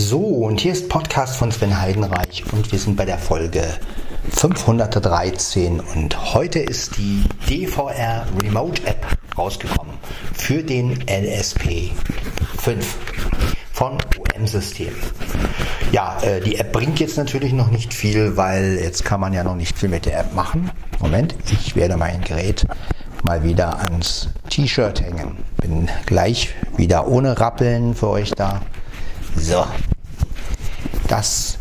So, und hier ist Podcast von Sven Heidenreich und wir sind bei der Folge 513 und heute ist die DVR Remote App rausgekommen für den LSP 5 von UM-System. Ja, äh, die App bringt jetzt natürlich noch nicht viel, weil jetzt kann man ja noch nicht viel mit der App machen. Moment, ich werde mein Gerät mal wieder ans T-Shirt hängen. Bin gleich wieder ohne Rappeln für euch da. So, das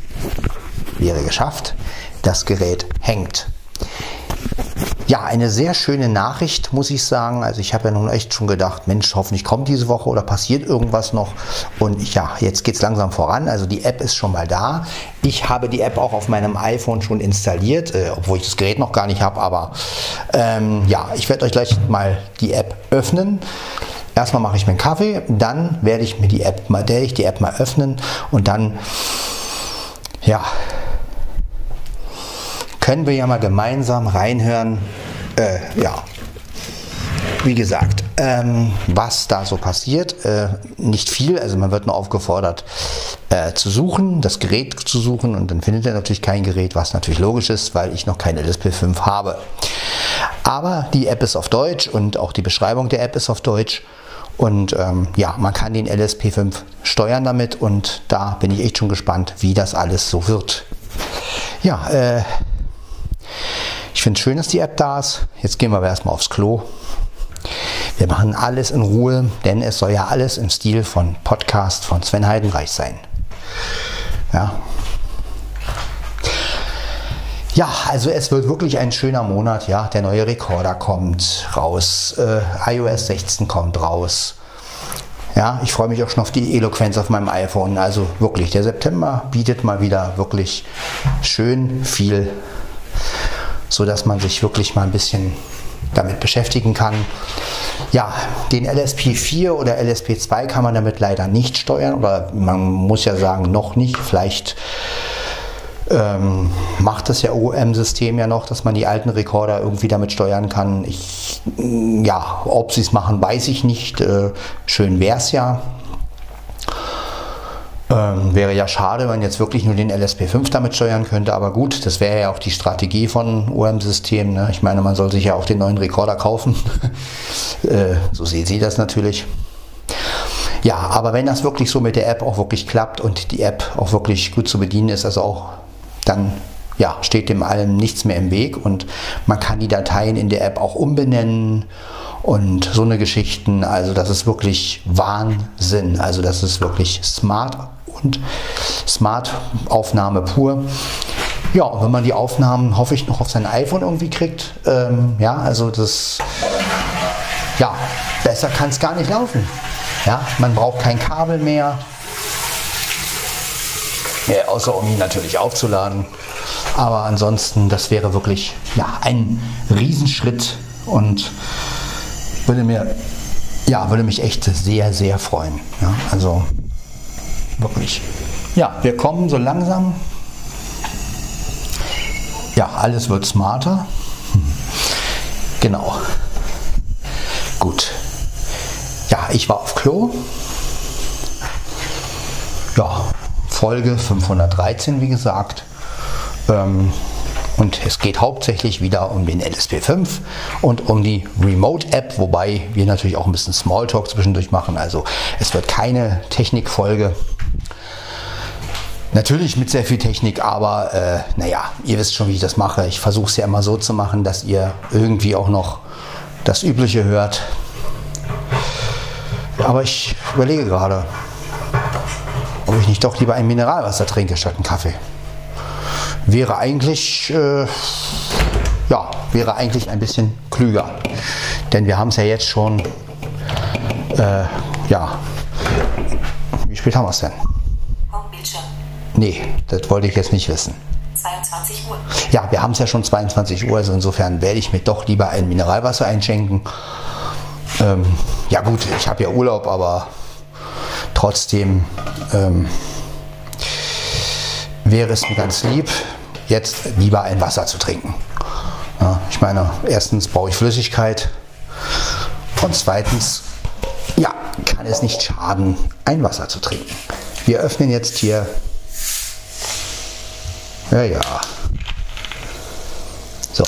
wäre geschafft. Das Gerät hängt. Ja, eine sehr schöne Nachricht, muss ich sagen. Also ich habe ja nun echt schon gedacht, Mensch, hoffentlich kommt diese Woche oder passiert irgendwas noch. Und ja, jetzt geht es langsam voran. Also die App ist schon mal da. Ich habe die App auch auf meinem iPhone schon installiert, äh, obwohl ich das Gerät noch gar nicht habe. Aber ähm, ja, ich werde euch gleich mal die App öffnen. Erstmal mache ich mir einen Kaffee, dann werde ich mir die App mal, werde ich die App mal öffnen und dann ja, können wir ja mal gemeinsam reinhören, äh, ja, wie gesagt, ähm, was da so passiert. Äh, nicht viel, also man wird nur aufgefordert äh, zu suchen, das Gerät zu suchen und dann findet er natürlich kein Gerät, was natürlich logisch ist, weil ich noch keine LSP5 habe. Aber die App ist auf Deutsch und auch die Beschreibung der App ist auf Deutsch. Und ähm, ja, man kann den LSP5 steuern damit und da bin ich echt schon gespannt, wie das alles so wird. Ja, äh, ich finde es schön, dass die App da ist. Jetzt gehen wir aber erstmal aufs Klo. Wir machen alles in Ruhe, denn es soll ja alles im Stil von Podcast von Sven Heidenreich sein. Ja. Ja, also es wird wirklich ein schöner Monat, ja. Der neue Rekorder kommt raus, äh, iOS 16 kommt raus. Ja, ich freue mich auch schon auf die Eloquenz auf meinem iPhone. Also wirklich, der September bietet mal wieder wirklich schön viel so dass man sich wirklich mal ein bisschen damit beschäftigen kann. Ja, den LSP4 oder LSP2 kann man damit leider nicht steuern oder man muss ja sagen, noch nicht. Vielleicht ähm, macht das ja OM-System ja noch, dass man die alten Rekorder irgendwie damit steuern kann. Ich, ja, ob sie es machen, weiß ich nicht. Äh, schön wäre es ja. Ähm, wäre ja schade, wenn man jetzt wirklich nur den LSP5 damit steuern könnte, aber gut, das wäre ja auch die Strategie von OM-Systemen. Ne? Ich meine, man soll sich ja auch den neuen Rekorder kaufen. äh, so sehen Sie das natürlich. Ja, aber wenn das wirklich so mit der App auch wirklich klappt und die App auch wirklich gut zu bedienen ist, also auch dann ja, steht dem allem nichts mehr im Weg und man kann die Dateien in der App auch umbenennen und so eine Geschichten. Also das ist wirklich Wahnsinn. Also das ist wirklich smart und Smart-Aufnahme pur. Ja, und wenn man die Aufnahmen, hoffe ich, noch auf sein iPhone irgendwie kriegt, ähm, ja, also das, ja, besser kann es gar nicht laufen. Ja, man braucht kein Kabel mehr, ja, außer um ihn natürlich aufzuladen. Aber ansonsten, das wäre wirklich ja, ein Riesenschritt und würde mir, ja, würde mich echt sehr, sehr freuen. Ja, also Wirklich. Ja, wir kommen so langsam. Ja, alles wird smarter. Genau. Gut. Ja, ich war auf Klo. Ja, Folge 513, wie gesagt. Ähm, und es geht hauptsächlich wieder um den LSP5 und um die Remote-App, wobei wir natürlich auch ein bisschen Smalltalk zwischendurch machen. Also es wird keine Technikfolge. Natürlich mit sehr viel Technik, aber äh, naja, ihr wisst schon, wie ich das mache. Ich versuche es ja immer so zu machen, dass ihr irgendwie auch noch das Übliche hört. Aber ich überlege gerade, ob ich nicht doch lieber ein Mineralwasser trinke statt einen Kaffee. Wäre eigentlich, äh, ja, wäre eigentlich ein bisschen klüger. Denn wir haben es ja jetzt schon, äh, ja, wie spät haben wir es denn? Nee, das wollte ich jetzt nicht wissen. 22 Uhr. Ja, wir haben es ja schon 22 Uhr, also insofern werde ich mir doch lieber ein Mineralwasser einschenken. Ähm, ja gut, ich habe ja Urlaub, aber trotzdem ähm, wäre es mir ganz lieb, jetzt lieber ein Wasser zu trinken. Ja, ich meine, erstens brauche ich Flüssigkeit und zweitens, ja, kann es nicht schaden, ein Wasser zu trinken. wir öffnen jetzt hier. Ja, ja. So.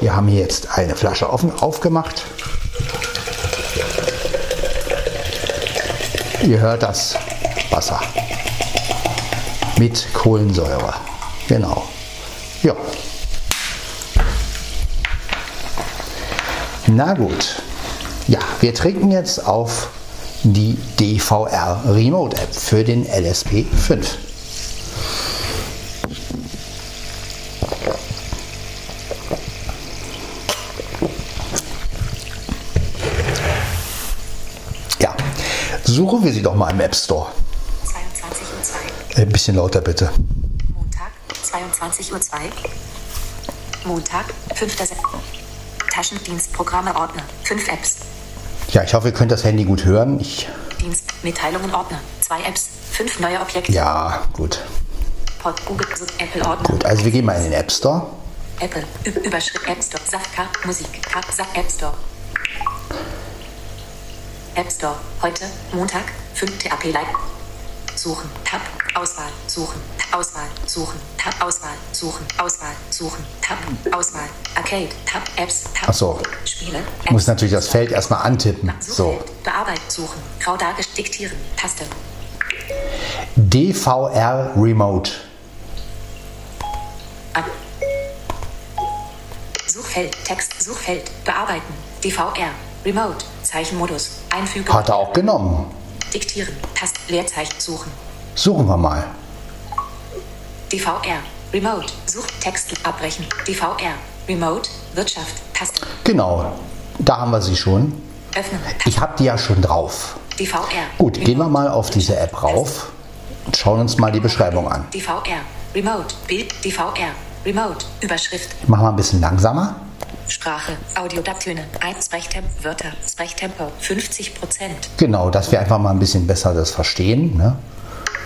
Wir haben hier jetzt eine Flasche offen, aufgemacht. Ihr hört das Wasser mit Kohlensäure. Genau. Ja. Na gut. Ja, wir trinken jetzt auf die DVR Remote App für den LSP 5. suchen wir sie doch mal im App Store. 22 Uhr 2. Ein bisschen lauter bitte. Montag, 22 Uhr 2. Montag, 5. September. Taschendienstprogramme Ordner. 5 Apps. Ja, ich hoffe, ihr könnt das Handy gut hören. Ich, Dienst, Mitteilungen Ordner. 2 Apps. 5 neue Objekte. ja, gut. Pod, Google, Apple Ordner. Gut, also wir gehen mal in den App Store. Apple. Überschrift App Store. Safka. Musik. App Store. App Store. Heute, Montag, 5. TAP Live. Suchen. Tab. Auswahl. Suchen. Auswahl. Suchen. Tab. Auswahl. Suchen. Auswahl. Suchen. Tab. Auswahl. Arcade. Tab. Apps. Tab. Ach so. Spiele. Ich muss natürlich das Feld erstmal antippen. So. Bearbeiten. Suchen. Grau dargestellt. Diktieren. Taste. DVR Remote. Ab. Suchfeld. Text. Suchfeld. Bearbeiten. DVR. Remote. Zeichenmodus. Einfügen. Hat er auch genommen. Diktieren. Tast. Leerzeichen. Suchen. Suchen wir mal. DVR. Remote. Such. Text. Abbrechen. DVR. Remote. Wirtschaft. Taste. Genau. Da haben wir sie schon. Öffnen. Ich habe die ja schon drauf. DVR. Gut, gehen wir mal auf diese App rauf und schauen uns mal die Beschreibung an. DVR. Remote. Bild. DVR. Remote. Überschrift. Ich mache mal ein bisschen langsamer. Sprache. Audiodatöne. 1 Sprechtempo. Wörter. Sprechtempo. 50 Prozent. Genau, dass wir einfach mal ein bisschen besser das verstehen. Ne?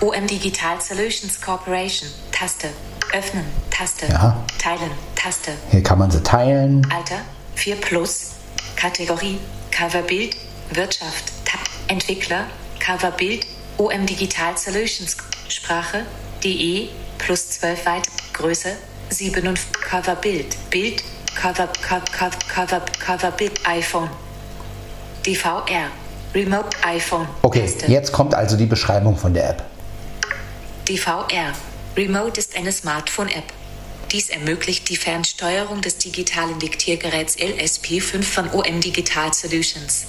OM Digital Solutions Corporation. Taste. Öffnen. Taste. Ja. Teilen. Taste. Hier kann man sie teilen. Alter. 4 plus. Kategorie. Coverbild. Wirtschaft. Tab. Entwickler. Coverbild. OM Digital Solutions. Sprache. DE. Plus 12 weit. Größe. 7 und Coverbild. Bild. Cover, Cover, Cover, Cover, Coverbild. iPhone. DVR. Remote iPhone. Okay, Taste. jetzt kommt also die Beschreibung von der App. DVR. Remote ist eine Smartphone-App. Dies ermöglicht die Fernsteuerung des digitalen Diktiergeräts LSP5 von OM Digital Solutions.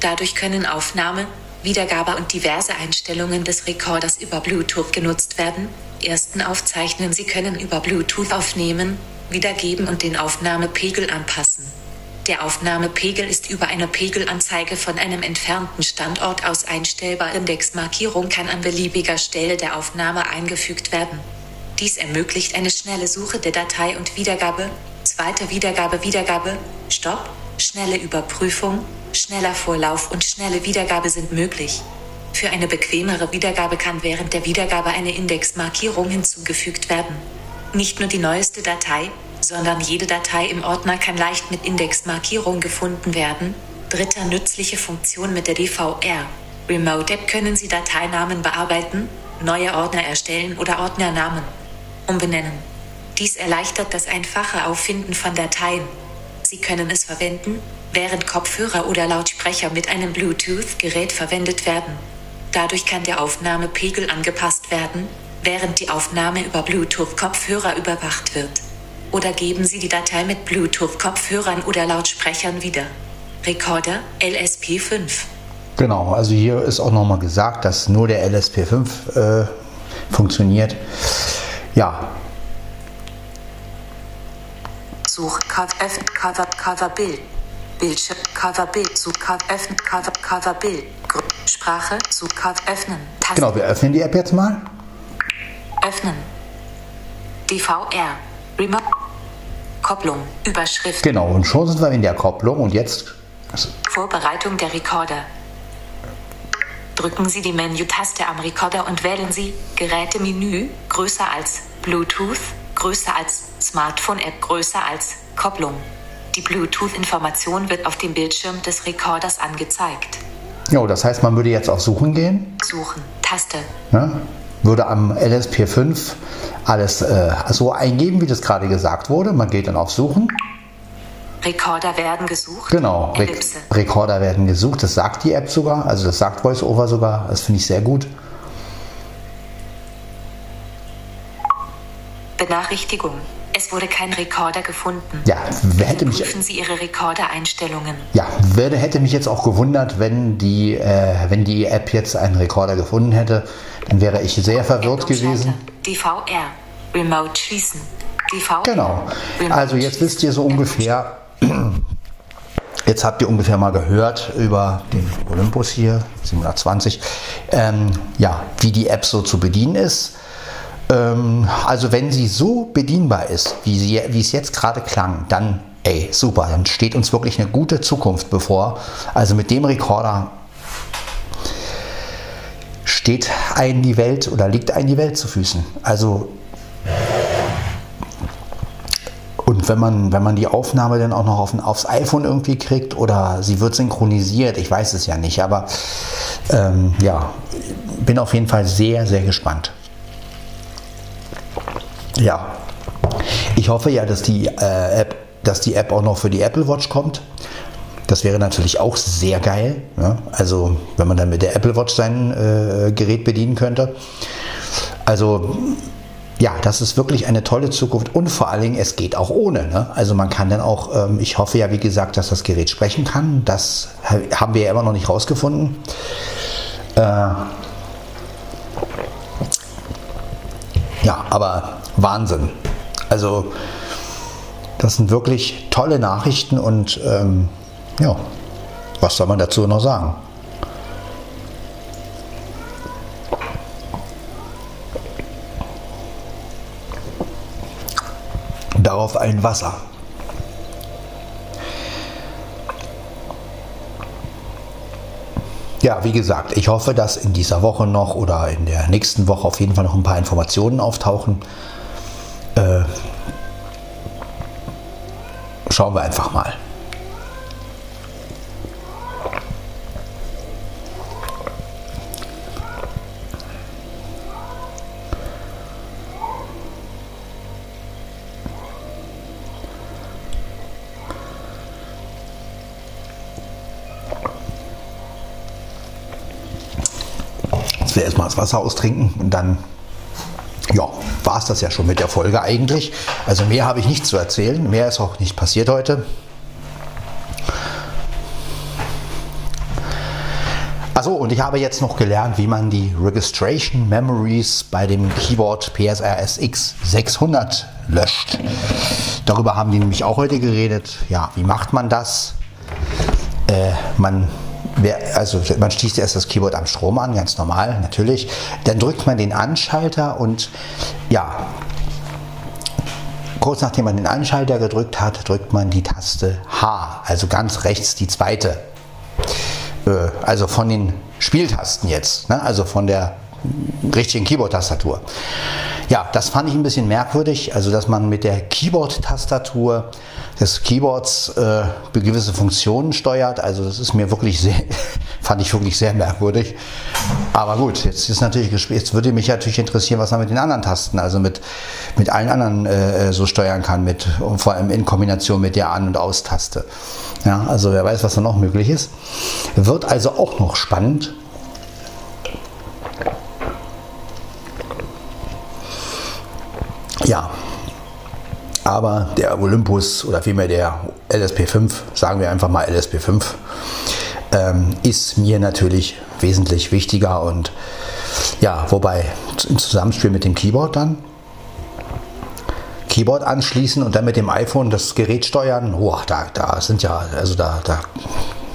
Dadurch können Aufnahme, Wiedergabe und diverse Einstellungen des Recorders über Bluetooth genutzt werden. Ersten aufzeichnen Sie können über Bluetooth aufnehmen, wiedergeben und den Aufnahmepegel anpassen. Der Aufnahmepegel ist über eine Pegelanzeige von einem entfernten Standort aus einstellbar. Indexmarkierung kann an beliebiger Stelle der Aufnahme eingefügt werden. Dies ermöglicht eine schnelle Suche der Datei und Wiedergabe, zweite Wiedergabe, Wiedergabe, Stopp, schnelle Überprüfung, schneller Vorlauf und schnelle Wiedergabe sind möglich. Für eine bequemere Wiedergabe kann während der Wiedergabe eine Indexmarkierung hinzugefügt werden. Nicht nur die neueste Datei, sondern jede Datei im Ordner kann leicht mit Indexmarkierung gefunden werden. Dritter nützliche Funktion mit der DVR. Remote App können Sie Dateinamen bearbeiten, neue Ordner erstellen oder Ordnernamen umbenennen. Dies erleichtert das einfache Auffinden von Dateien. Sie können es verwenden, während Kopfhörer oder Lautsprecher mit einem Bluetooth-Gerät verwendet werden. Dadurch kann der Aufnahmepegel angepasst werden, während die Aufnahme über Bluetooth-Kopfhörer überwacht wird. Oder geben Sie die Datei mit Bluetooth-Kopfhörern oder Lautsprechern wieder. Recorder LSP5. Genau, also hier ist auch nochmal gesagt, dass nur der LSP5 äh, funktioniert. Ja, Such Cover öffnen Cover Cover Bild. Bildschirm Cover Bild Cover öffnen Cover Cover Bild. Sprache Cover öffnen. Taste genau, wir öffnen die App jetzt mal. Öffnen. DVR Remote Kopplung Überschrift Genau, und schon sind wir in der Kopplung und jetzt, Vorbereitung der Recorder. Drücken Sie die Menü-Taste am Recorder und wählen Sie Gerätemenü größer als Bluetooth, größer als Smartphone-App, größer als Kopplung. Die Bluetooth-Information wird auf dem Bildschirm des Recorders angezeigt. Jo, das heißt, man würde jetzt auf Suchen gehen. Suchen. Taste. Ne? Würde am LSP5 alles äh, so eingeben, wie das gerade gesagt wurde. Man geht dann auf Suchen. Rekorder werden gesucht. Genau, Re Ellipse. Rekorder werden gesucht. Das sagt die App sogar. Also das sagt VoiceOver sogar. Das finde ich sehr gut. Benachrichtigung. Es wurde kein Rekorder gefunden. Ja, wer hätte mich, Prüfen Sie Ihre Rekordereinstellungen. ja, wer, hätte mich jetzt auch gewundert, wenn die, äh, wenn die App jetzt einen Rekorder gefunden hätte. Dann wäre ich sehr verwirrt gewesen. DVR. Remote schließen. DVR. Genau. Also jetzt wisst ihr so ungefähr, jetzt habt ihr ungefähr mal gehört über den Olympus hier, 720, ähm, ja, wie die App so zu bedienen ist. Ähm, also wenn sie so bedienbar ist, wie, sie, wie es jetzt gerade klang, dann, ey, super, dann steht uns wirklich eine gute Zukunft bevor. Also mit dem Rekorder steht ein die Welt oder liegt ein die Welt zu Füßen. Also und wenn man, wenn man die Aufnahme dann auch noch auf, aufs iPhone irgendwie kriegt oder sie wird synchronisiert, ich weiß es ja nicht, aber ähm, ja, bin auf jeden Fall sehr, sehr gespannt. Ja, ich hoffe ja, dass die, äh, App, dass die App auch noch für die Apple Watch kommt. Das wäre natürlich auch sehr geil. Ja? Also, wenn man dann mit der Apple Watch sein äh, Gerät bedienen könnte. Also, ja, das ist wirklich eine tolle Zukunft und vor allen Dingen, es geht auch ohne. Ne? Also man kann dann auch, ähm, ich hoffe ja, wie gesagt, dass das Gerät sprechen kann. Das haben wir ja immer noch nicht rausgefunden. Äh, ja, aber Wahnsinn. Also das sind wirklich tolle Nachrichten und ähm, ja, was soll man dazu noch sagen? Darauf ein Wasser. Ja, wie gesagt, ich hoffe, dass in dieser Woche noch oder in der nächsten Woche auf jeden Fall noch ein paar Informationen auftauchen. Äh, schauen wir einfach mal. Will erstmal das Wasser austrinken und dann ja, war es das ja schon mit der Folge eigentlich. Also mehr habe ich nicht zu erzählen. Mehr ist auch nicht passiert heute. Achso, und ich habe jetzt noch gelernt, wie man die Registration Memories bei dem Keyboard PSRS X600 löscht. Darüber haben die nämlich auch heute geredet. Ja, wie macht man das? Äh, man Wer- also man schließt erst das Keyboard am Strom an, ganz normal, natürlich. Dann drückt man den Anschalter und ja, kurz nachdem man den Anschalter gedrückt hat, drückt man die Taste H, also ganz rechts die zweite. Äh, also von den Spieltasten jetzt, ne? also von der richtigen Keyboard-Tastatur. Ja, das fand ich ein bisschen merkwürdig, also dass man mit der Keyboard-Tastatur des Keyboards äh, gewisse Funktionen steuert. Also das ist mir wirklich sehr, fand ich wirklich sehr merkwürdig. Aber gut, jetzt ist natürlich, jetzt würde mich natürlich interessieren, was man mit den anderen Tasten, also mit, mit allen anderen äh, so steuern kann, mit, und vor allem in Kombination mit der An- und Aus-Taste. Ja, also wer weiß, was da noch möglich ist. Wird also auch noch spannend. Ja, aber der Olympus oder vielmehr der LSP5, sagen wir einfach mal LSP5, ähm, ist mir natürlich wesentlich wichtiger und ja, wobei im Zusammenspiel mit dem Keyboard dann Keyboard anschließen und dann mit dem iPhone das Gerät steuern, boah, da, da sind ja, also da, da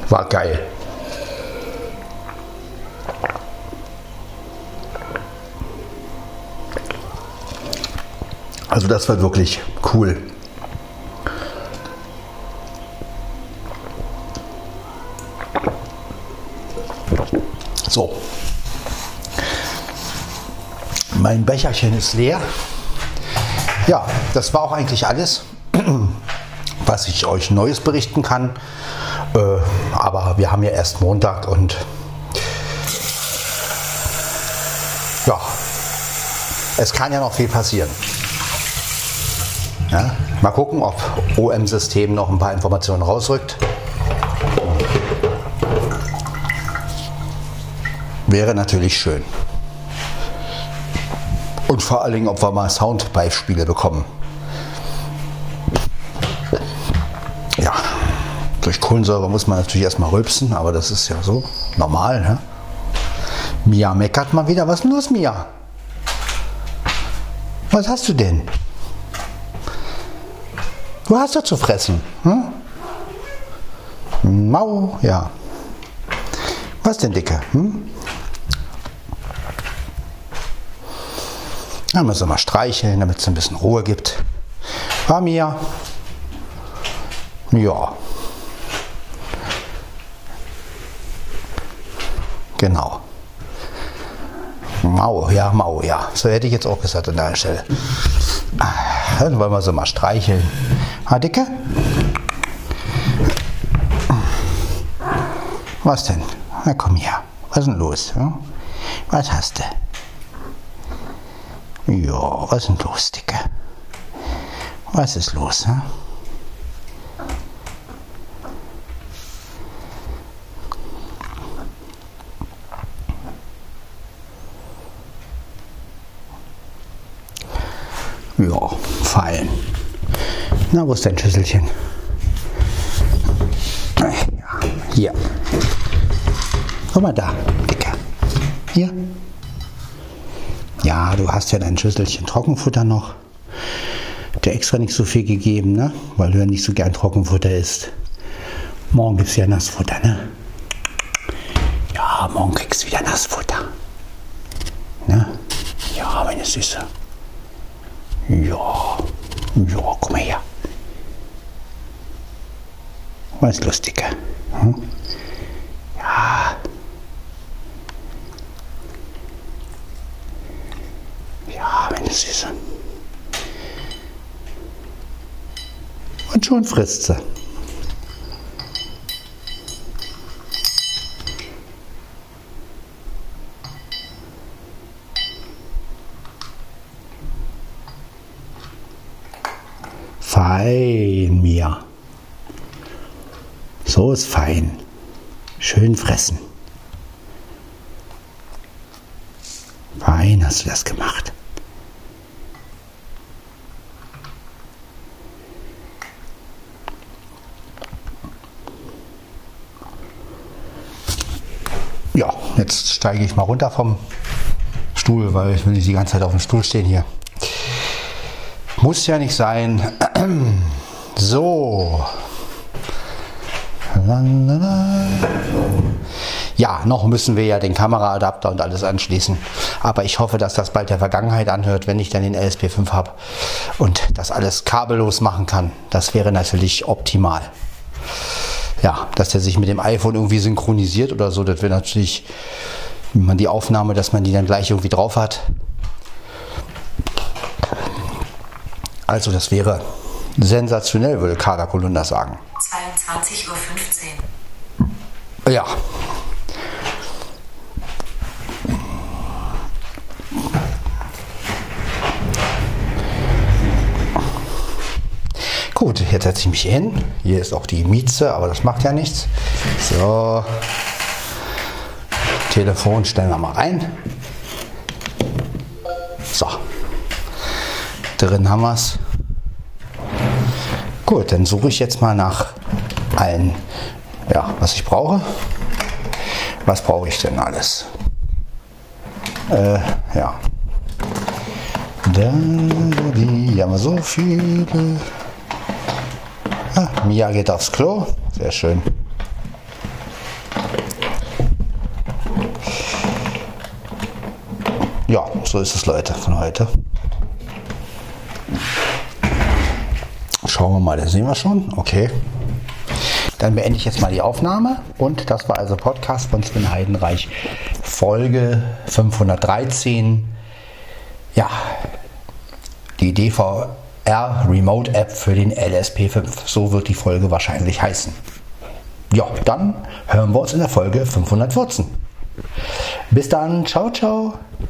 war geil. Also das war wirklich cool. So. Mein Becherchen ist leer. Ja, das war auch eigentlich alles, was ich euch Neues berichten kann. Äh, aber wir haben ja erst Montag und ja, es kann ja noch viel passieren. Ja, mal gucken, ob OM-System noch ein paar Informationen rausrückt. Wäre natürlich schön. Und vor allen Dingen, ob wir mal Soundbeispiele bekommen. Ja, durch Kohlensäure muss man natürlich erstmal rülpsen, aber das ist ja so normal. Ne? Mia meckert mal wieder. Was ist denn los, Mia? Was hast du denn? Du hast doch zu fressen. Hm? Mau, ja. Was denn, Dicke? Hm? Da müssen wir mal streicheln, damit es ein bisschen Ruhe gibt. War mir. Ja. Genau. Mau, ja, Mau, ja. So hätte ich jetzt auch gesagt an der Stelle. Dann wollen wir so mal streicheln. Ha, Dicke? Was denn? Na komm her. Was ist denn los? Was hast du? Ja, was ist denn los, Dicke? Was ist los? Ja, fallen. Na, wo ist dein Schüsselchen? Ja, hier. Guck mal da, Dicker. Hier. Ja, du hast ja dein Schüsselchen Trockenfutter noch. Der extra nicht so viel gegeben, ne? Weil du ja nicht so gern Trockenfutter isst. Morgen gibt's ja Nassfutter, ne? Ja, morgen kriegst du wieder Nassfutter. Ne? Ja, meine Süße. Ja, ja, komm mal her. Was Lustiger. Hm? Ja. Ja, meine Süße. Und schon frisst sie. Fein, Mia. So ist fein. Schön fressen. Fein hast du das gemacht. Ja, jetzt steige ich mal runter vom Stuhl, weil ich will nicht die ganze Zeit auf dem Stuhl stehen hier. Muss ja nicht sein. So. Ja, noch müssen wir ja den Kameraadapter und alles anschließen. Aber ich hoffe, dass das bald der Vergangenheit anhört, wenn ich dann den LSP5 habe und das alles kabellos machen kann. Das wäre natürlich optimal. Ja, dass der sich mit dem iPhone irgendwie synchronisiert oder so, das wäre natürlich, wenn man die Aufnahme, dass man die dann gleich irgendwie drauf hat. Also das wäre sensationell, würde Kader Kolunda sagen. 22.15 Uhr. Ja. Gut, jetzt setze ich mich hin. Hier ist auch die Mieze, aber das macht ja nichts. So. Telefon stellen wir mal rein. So. Drin haben wir es. Gut, dann suche ich jetzt mal nach allen, ja, was ich brauche. Was brauche ich denn alles? Äh, ja. Da, die haben wir so viele. Ah, Mia geht aufs Klo. Sehr schön. Ja, so ist es, Leute, von heute. Schauen wir mal, das sehen wir schon. Okay. Dann beende ich jetzt mal die Aufnahme. Und das war also Podcast von Sven Heidenreich, Folge 513. Ja, die DVR Remote App für den LSP5. So wird die Folge wahrscheinlich heißen. Ja, dann hören wir uns in der Folge 514. Bis dann, ciao, ciao.